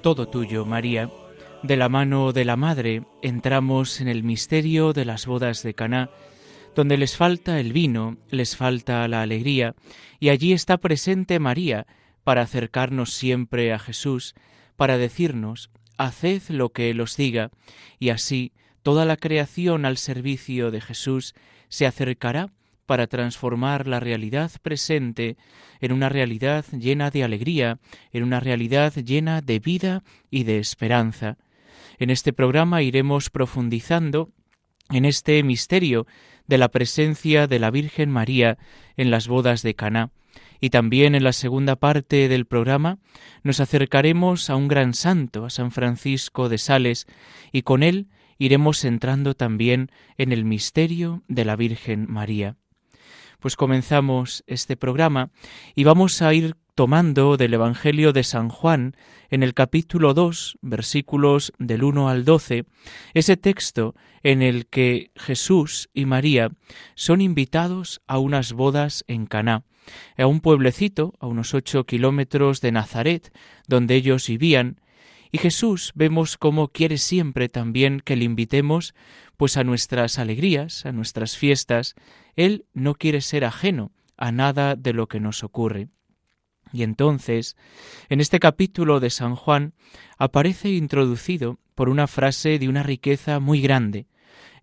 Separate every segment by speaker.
Speaker 1: Todo tuyo, María. De la mano de la Madre entramos en el misterio de las bodas de Caná, donde les falta el vino, les falta la alegría, y allí está presente María para acercarnos siempre a Jesús, para decirnos, haced lo que Él os diga, y así toda la creación al servicio de Jesús se acercará para transformar la realidad presente en una realidad llena de alegría, en una realidad llena de vida y de esperanza. En este programa iremos profundizando en este misterio de la presencia de la Virgen María en las bodas de Caná. Y también en la segunda parte del programa nos acercaremos a un gran santo, a San Francisco de Sales, y con él iremos entrando también en el misterio de la Virgen María pues comenzamos este programa y vamos a ir tomando del Evangelio de San Juan en el capítulo 2, versículos del 1 al 12, ese texto en el que Jesús y María son invitados a unas bodas en Caná, a un pueblecito a unos ocho kilómetros de Nazaret, donde ellos vivían, y Jesús vemos cómo quiere siempre también que le invitemos pues a nuestras alegrías, a nuestras fiestas. Él no quiere ser ajeno a nada de lo que nos ocurre. Y entonces, en este capítulo de San Juan aparece introducido por una frase de una riqueza muy grande.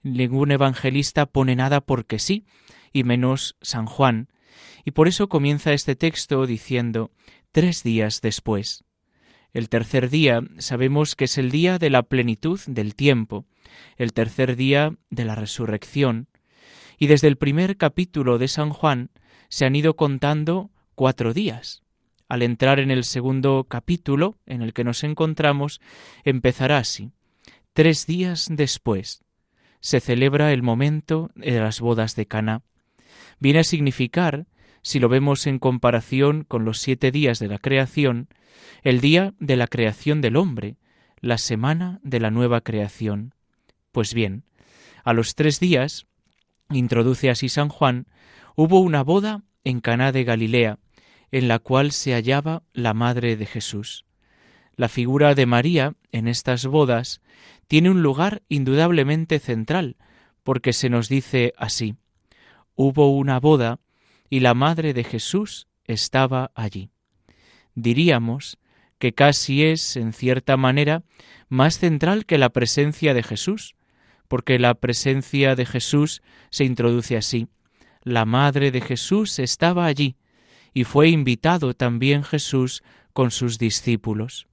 Speaker 1: Ningún evangelista pone nada porque sí, y menos San Juan. Y por eso comienza este texto diciendo tres días después. El tercer día sabemos que es el día de la plenitud del tiempo, el tercer día de la resurrección, y desde el primer capítulo de San Juan se han ido contando cuatro días. Al entrar en el segundo capítulo en el que nos encontramos, empezará así. Tres días después se celebra el momento de las bodas de Caná. Viene a significar, si lo vemos en comparación con los siete días de la creación, el día de la creación del hombre, la semana de la nueva creación. Pues bien, a los tres días, introduce así San Juan, hubo una boda en Caná de Galilea, en la cual se hallaba la madre de Jesús. La figura de María en estas bodas tiene un lugar indudablemente central, porque se nos dice así Hubo una boda y la madre de Jesús estaba allí. Diríamos que casi es, en cierta manera, más central que la presencia de Jesús, porque la presencia de Jesús se introduce así. La madre de Jesús estaba allí, y fue invitado también Jesús con sus discípulos.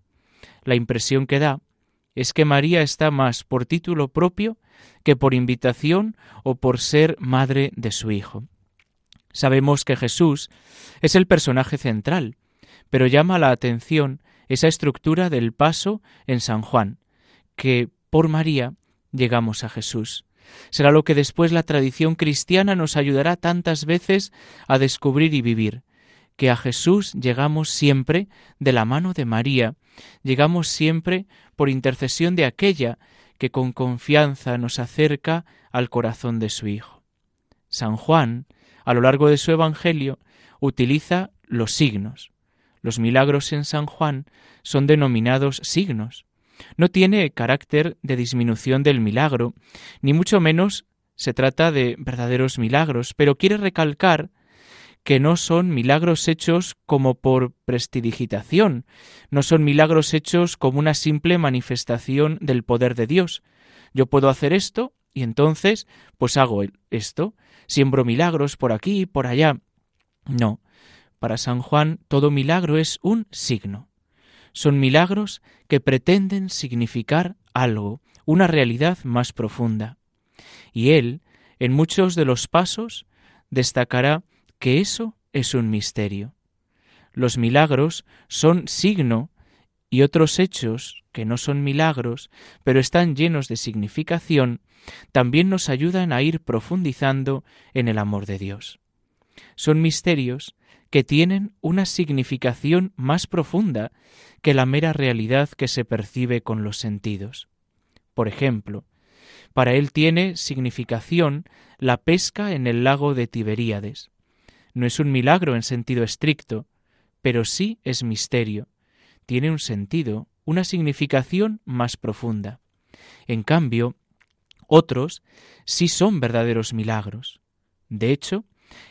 Speaker 1: La impresión que da es que María está más por título propio que por invitación o por ser madre de su Hijo. Sabemos que Jesús es el personaje central, pero llama la atención esa estructura del paso en San Juan, que por María llegamos a Jesús. Será lo que después la tradición cristiana nos ayudará tantas veces a descubrir y vivir, que a Jesús llegamos siempre de la mano de María, llegamos siempre por intercesión de aquella que con confianza nos acerca al corazón de su Hijo. San Juan, a lo largo de su Evangelio, utiliza los signos, los milagros en San Juan son denominados signos. No tiene carácter de disminución del milagro, ni mucho menos se trata de verdaderos milagros, pero quiere recalcar que no son milagros hechos como por prestidigitación, no son milagros hechos como una simple manifestación del poder de Dios. Yo puedo hacer esto y entonces pues hago esto, siembro milagros por aquí y por allá. No, para San Juan todo milagro es un signo. Son milagros que pretenden significar algo, una realidad más profunda. Y él, en muchos de los pasos, destacará que eso es un misterio. Los milagros son signo y otros hechos que no son milagros, pero están llenos de significación, también nos ayudan a ir profundizando en el amor de Dios. Son misterios que tienen una significación más profunda que la mera realidad que se percibe con los sentidos. Por ejemplo, para él tiene significación la pesca en el lago de Tiberíades. No es un milagro en sentido estricto, pero sí es misterio. Tiene un sentido, una significación más profunda. En cambio, otros sí son verdaderos milagros. De hecho,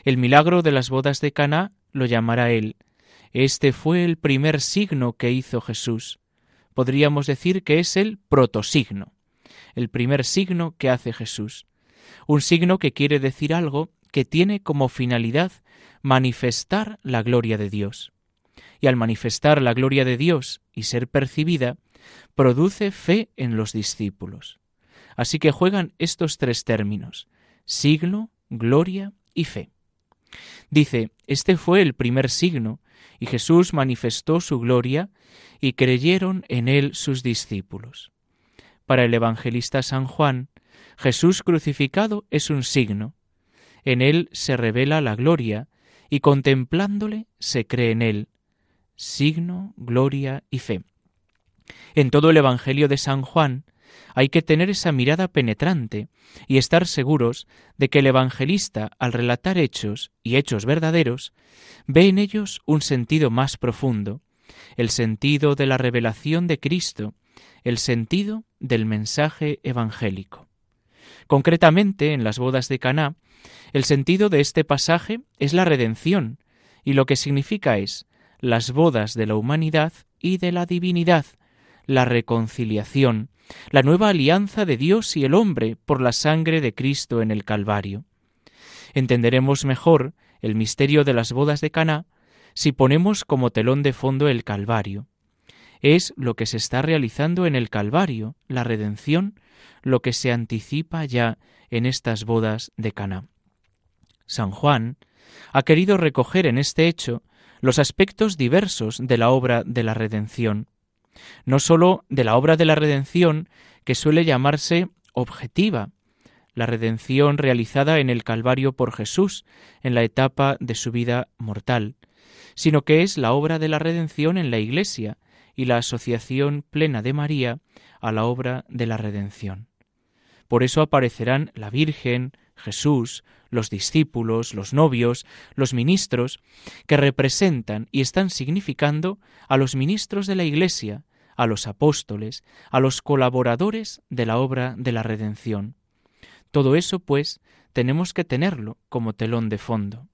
Speaker 1: el milagro de las bodas de Caná lo llamará él. Este fue el primer signo que hizo Jesús. Podríamos decir que es el protosigno, el primer signo que hace Jesús. Un signo que quiere decir algo que tiene como finalidad manifestar la gloria de Dios. Y al manifestar la gloria de Dios y ser percibida, produce fe en los discípulos. Así que juegan estos tres términos, signo, gloria y fe. Dice, este fue el primer signo, y Jesús manifestó su gloria, y creyeron en él sus discípulos. Para el evangelista San Juan, Jesús crucificado es un signo. En él se revela la gloria, y contemplándole se cree en él. Signo, gloria y fe. En todo el Evangelio de San Juan hay que tener esa mirada penetrante y estar seguros de que el evangelista, al relatar hechos y hechos verdaderos, ve en ellos un sentido más profundo, el sentido de la revelación de Cristo, el sentido del mensaje evangélico. Concretamente, en las bodas de Caná, el sentido de este pasaje es la redención, y lo que significa es las bodas de la humanidad y de la divinidad, la reconciliación, la nueva alianza de Dios y el hombre por la sangre de Cristo en el Calvario. Entenderemos mejor el misterio de las bodas de Caná si ponemos como telón de fondo el Calvario. Es lo que se está realizando en el Calvario, la redención, lo que se anticipa ya en estas bodas de Caná. San Juan ha querido recoger en este hecho los aspectos diversos de la obra de la redención, no sólo de la obra de la redención que suele llamarse objetiva, la redención realizada en el Calvario por Jesús en la etapa de su vida mortal, sino que es la obra de la redención en la Iglesia y la asociación plena de María a la obra de la redención. Por eso aparecerán la Virgen, Jesús, los discípulos, los novios, los ministros, que representan y están significando a los ministros de la Iglesia, a los apóstoles, a los colaboradores de la obra de la redención. Todo eso, pues, tenemos que tenerlo como telón de fondo.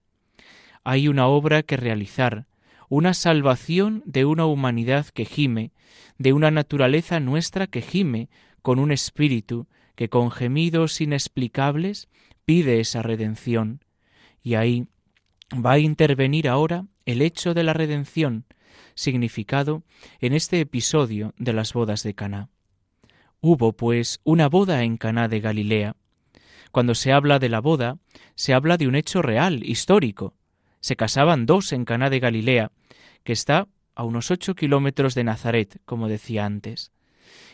Speaker 1: Hay una obra que realizar, una salvación de una humanidad que gime, de una naturaleza nuestra que gime, con un espíritu que con gemidos inexplicables pide esa redención. Y ahí va a intervenir ahora el hecho de la redención, significado en este episodio de las bodas de Caná. Hubo, pues, una boda en Caná de Galilea. Cuando se habla de la boda, se habla de un hecho real, histórico. Se casaban dos en Caná de Galilea, que está a unos ocho kilómetros de Nazaret, como decía antes,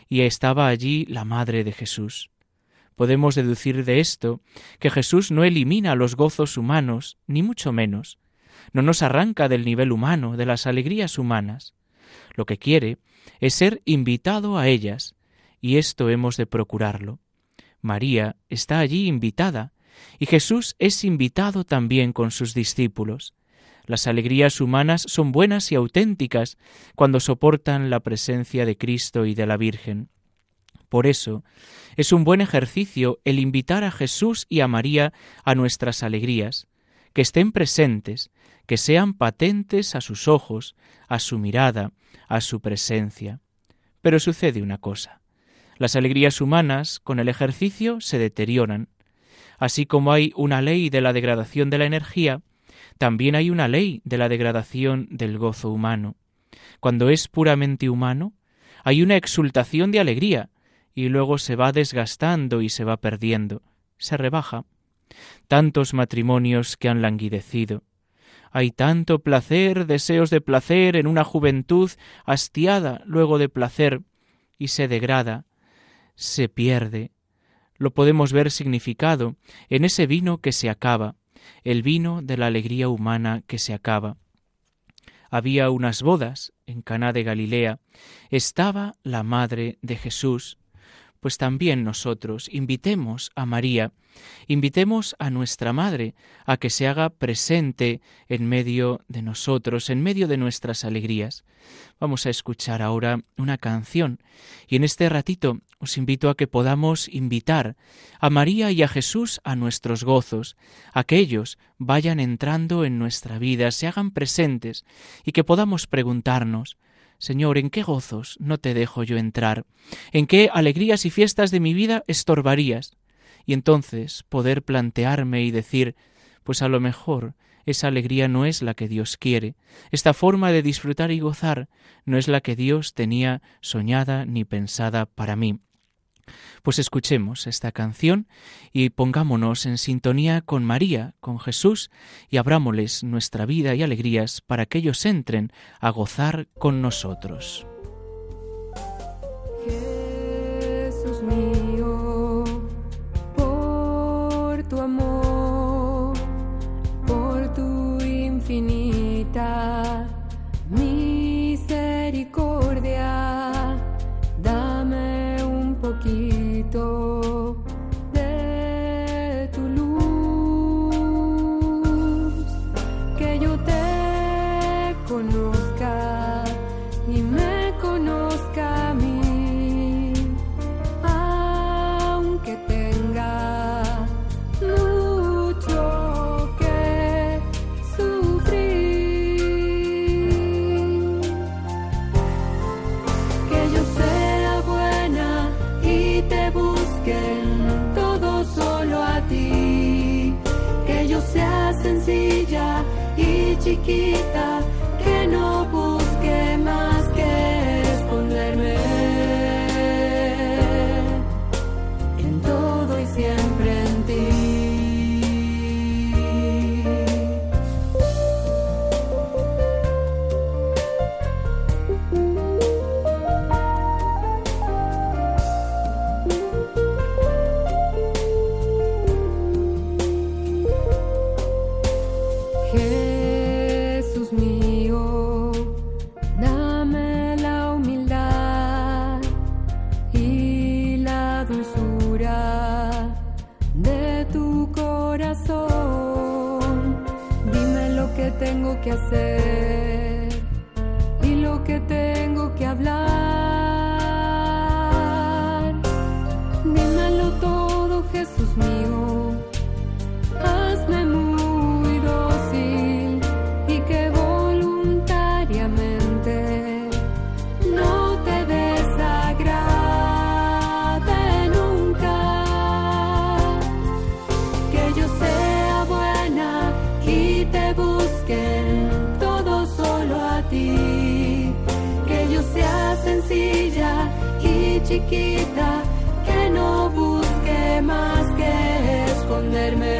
Speaker 1: y estaba allí la madre de Jesús. Podemos deducir de esto que Jesús no elimina los gozos humanos, ni mucho menos, no nos arranca del nivel humano, de las alegrías humanas. Lo que quiere es ser invitado a ellas, y esto hemos de procurarlo. María está allí invitada, y Jesús es invitado también con sus discípulos. Las alegrías humanas son buenas y auténticas cuando soportan la presencia de Cristo y de la Virgen. Por eso, es un buen ejercicio el invitar a Jesús y a María a nuestras alegrías, que estén presentes, que sean patentes a sus ojos, a su mirada, a su presencia. Pero sucede una cosa. Las alegrías humanas con el ejercicio se deterioran. Así como hay una ley de la degradación de la energía, también hay una ley de la degradación del gozo humano. Cuando es puramente humano, hay una exultación de alegría, y luego se va desgastando y se va perdiendo, se rebaja. Tantos matrimonios que han languidecido, Hay tanto placer, deseos de placer en una juventud hastiada luego de placer y se degrada, se pierde. Lo podemos ver significado en ese vino que se acaba, el vino de la alegría humana que se acaba. Había unas bodas en Caná de Galilea. Estaba la madre de Jesús, pues también nosotros invitemos a María, invitemos a nuestra Madre a que se haga presente en medio de nosotros, en medio de nuestras alegrías. Vamos a escuchar ahora una canción y en este ratito os invito a que podamos invitar a María y a Jesús a nuestros gozos, a que ellos vayan entrando en nuestra vida, se hagan presentes y que podamos preguntarnos Señor, ¿en qué gozos no te dejo yo entrar? ¿En qué alegrías y fiestas de mi vida estorbarías? Y entonces poder plantearme y decir, pues a lo mejor esa alegría no es la que Dios quiere, esta forma de disfrutar y gozar no es la que Dios tenía soñada ni pensada para mí. Pues escuchemos esta canción y pongámonos en sintonía con María, con Jesús, y abrámosles nuestra vida y alegrías para que ellos entren a gozar con nosotros.
Speaker 2: Y chiquita, que no busque más que esconderme. En todo y siempre en ti. Te busquen todo solo a ti. Que yo sea sencilla y chiquita, que no busque más que esconderme.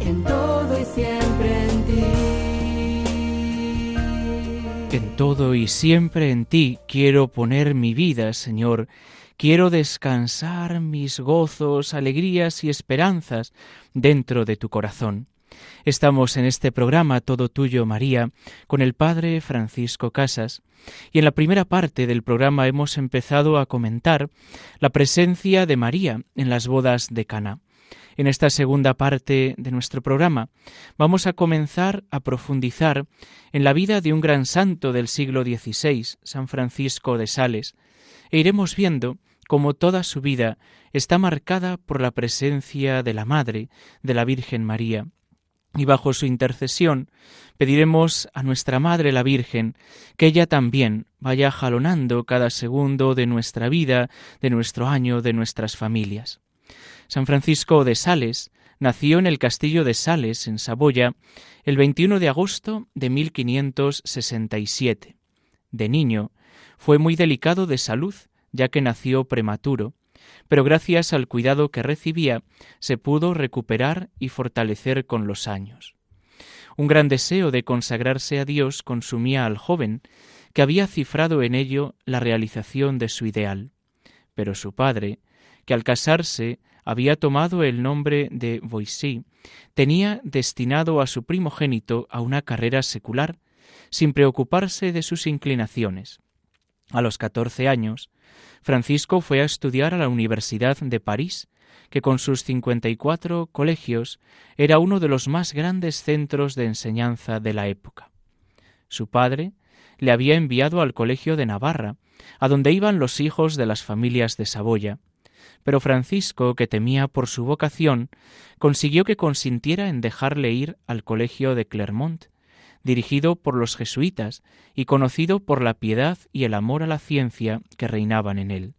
Speaker 2: En todo y siempre en ti.
Speaker 1: En todo y siempre en ti quiero poner mi vida, Señor. Quiero descansar mis gozos, alegrías y esperanzas dentro de tu corazón. Estamos en este programa Todo Tuyo, María, con el Padre Francisco Casas, y en la primera parte del programa hemos empezado a comentar la presencia de María en las bodas de Cana. En esta segunda parte de nuestro programa vamos a comenzar a profundizar en la vida de un gran santo del siglo XVI, San Francisco de Sales, e iremos viendo cómo toda su vida está marcada por la presencia de la Madre, de la Virgen María. Y bajo su intercesión pediremos a nuestra Madre la Virgen que ella también vaya jalonando cada segundo de nuestra vida, de nuestro año, de nuestras familias. San Francisco de Sales nació en el castillo de Sales, en Saboya, el 21 de agosto de 1567. De niño fue muy delicado de salud, ya que nació prematuro, pero gracias al cuidado que recibía se pudo recuperar y fortalecer con los años. Un gran deseo de consagrarse a Dios consumía al joven, que había cifrado en ello la realización de su ideal. Pero su padre, que al casarse había tomado el nombre de Boissy, tenía destinado a su primogénito a una carrera secular, sin preocuparse de sus inclinaciones. A los catorce años, Francisco fue a estudiar a la Universidad de París, que con sus cincuenta y cuatro colegios era uno de los más grandes centros de enseñanza de la época. Su padre le había enviado al Colegio de Navarra, a donde iban los hijos de las familias de Saboya, pero Francisco, que temía por su vocación, consiguió que consintiera en dejarle ir al Colegio de Clermont, dirigido por los jesuitas y conocido por la piedad y el amor a la ciencia que reinaban en él.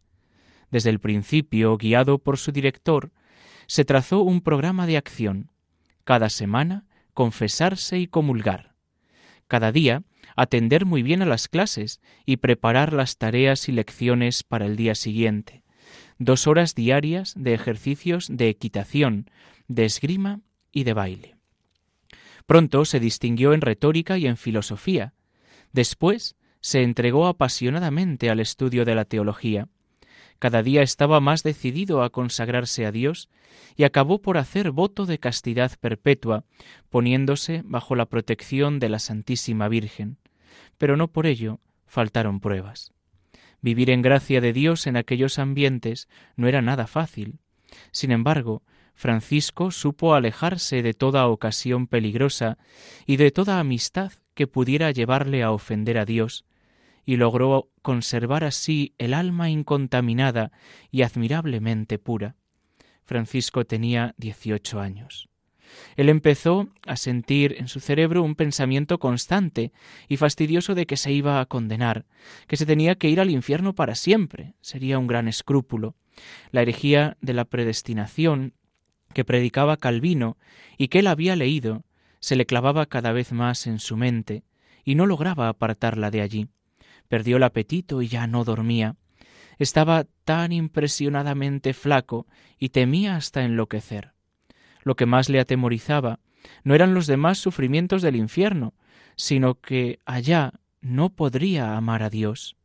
Speaker 1: Desde el principio, guiado por su director, se trazó un programa de acción. Cada semana, confesarse y comulgar. Cada día, atender muy bien a las clases y preparar las tareas y lecciones para el día siguiente. Dos horas diarias de ejercicios de equitación, de esgrima y de baile. Pronto se distinguió en retórica y en filosofía. Después se entregó apasionadamente al estudio de la teología. Cada día estaba más decidido a consagrarse a Dios y acabó por hacer voto de castidad perpetua, poniéndose bajo la protección de la Santísima Virgen. Pero no por ello faltaron pruebas. Vivir en gracia de Dios en aquellos ambientes no era nada fácil. Sin embargo, Francisco supo alejarse de toda ocasión peligrosa y de toda amistad que pudiera llevarle a ofender a Dios, y logró conservar así el alma incontaminada y admirablemente pura. Francisco tenía dieciocho años. Él empezó a sentir en su cerebro un pensamiento constante y fastidioso de que se iba a condenar, que se tenía que ir al infierno para siempre. Sería un gran escrúpulo. La herejía de la predestinación que predicaba Calvino y que él había leído, se le clavaba cada vez más en su mente, y no lograba apartarla de allí. Perdió el apetito y ya no dormía. Estaba tan impresionadamente flaco y temía hasta enloquecer. Lo que más le atemorizaba no eran los demás sufrimientos del infierno, sino que allá no podría amar a Dios.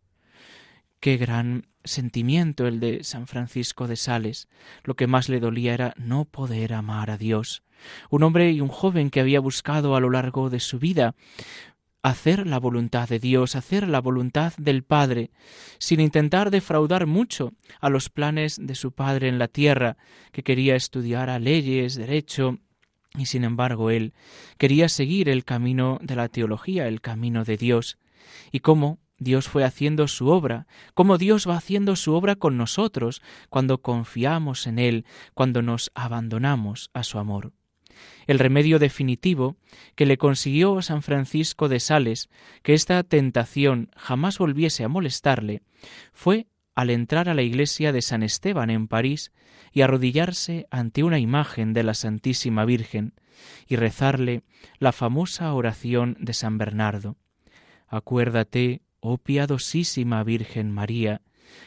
Speaker 1: Qué gran sentimiento el de San Francisco de Sales. Lo que más le dolía era no poder amar a Dios. Un hombre y un joven que había buscado a lo largo de su vida hacer la voluntad de Dios, hacer la voluntad del Padre, sin intentar defraudar mucho a los planes de su Padre en la tierra, que quería estudiar a leyes, derecho, y sin embargo él quería seguir el camino de la teología, el camino de Dios. Y cómo Dios fue haciendo su obra, como Dios va haciendo su obra con nosotros cuando confiamos en Él, cuando nos abandonamos a su amor. El remedio definitivo que le consiguió a San Francisco de Sales que esta tentación jamás volviese a molestarle fue al entrar a la iglesia de San Esteban en París y arrodillarse ante una imagen de la Santísima Virgen y rezarle la famosa oración de San Bernardo. Acuérdate, oh piadosísima Virgen María,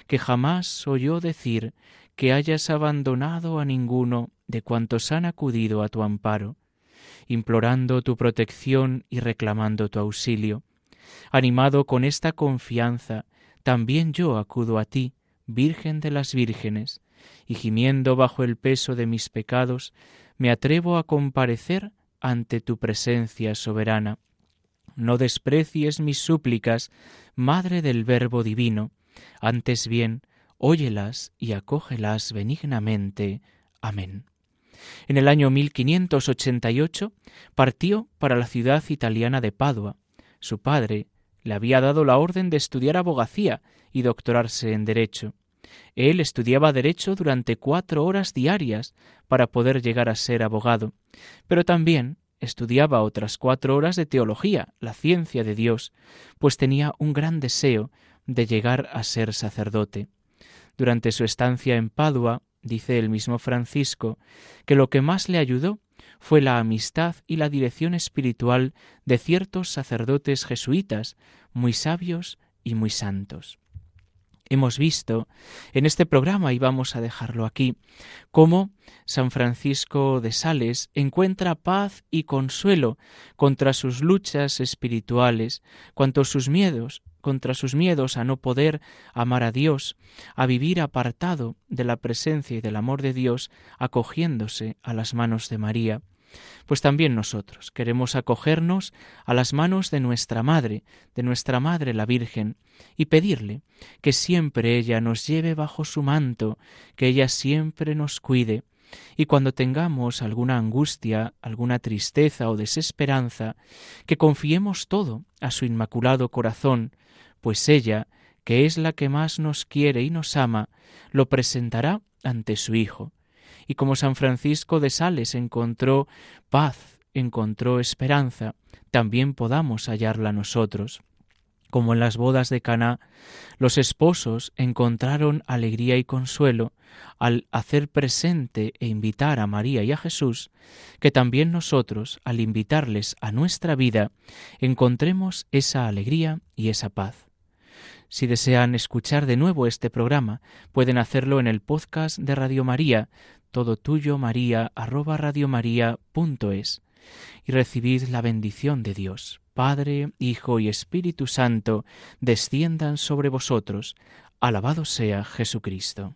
Speaker 1: que jamás oyó decir que hayas abandonado a ninguno de cuantos han acudido a tu amparo, implorando tu protección y reclamando tu auxilio. Animado con esta confianza, también yo acudo a ti, Virgen de las vírgenes, y gimiendo bajo el peso de mis pecados, me atrevo a comparecer ante tu presencia soberana no desprecies mis súplicas, Madre del Verbo Divino, antes bien, óyelas y acógelas benignamente. Amén. En el año 1588 partió para la ciudad italiana de Padua. Su padre le había dado la orden de estudiar abogacía y doctorarse en Derecho. Él estudiaba Derecho durante cuatro horas diarias para poder llegar a ser abogado, pero también estudiaba otras cuatro horas de teología, la ciencia de Dios, pues tenía un gran deseo de llegar a ser sacerdote. Durante su estancia en Padua, dice el mismo Francisco, que lo que más le ayudó fue la amistad y la dirección espiritual de ciertos sacerdotes jesuitas, muy sabios y muy santos. Hemos visto en este programa, y vamos a dejarlo aquí, cómo San Francisco de Sales encuentra paz y consuelo contra sus luchas espirituales, cuanto sus miedos, contra sus miedos a no poder amar a Dios, a vivir apartado de la presencia y del amor de Dios, acogiéndose a las manos de María. Pues también nosotros queremos acogernos a las manos de nuestra Madre, de nuestra Madre la Virgen, y pedirle que siempre ella nos lleve bajo su manto, que ella siempre nos cuide, y cuando tengamos alguna angustia, alguna tristeza o desesperanza, que confiemos todo a su inmaculado corazón, pues ella, que es la que más nos quiere y nos ama, lo presentará ante su Hijo y como San Francisco de Sales encontró paz, encontró esperanza, también podamos hallarla nosotros. Como en las bodas de Caná, los esposos encontraron alegría y consuelo al hacer presente e invitar a María y a Jesús, que también nosotros, al invitarles a nuestra vida, encontremos esa alegría y esa paz. Si desean escuchar de nuevo este programa, pueden hacerlo en el podcast de Radio María, todo tuyo María arroba radiomaria.es y recibid la bendición de Dios. Padre, Hijo y Espíritu Santo, desciendan sobre vosotros. Alabado sea Jesucristo.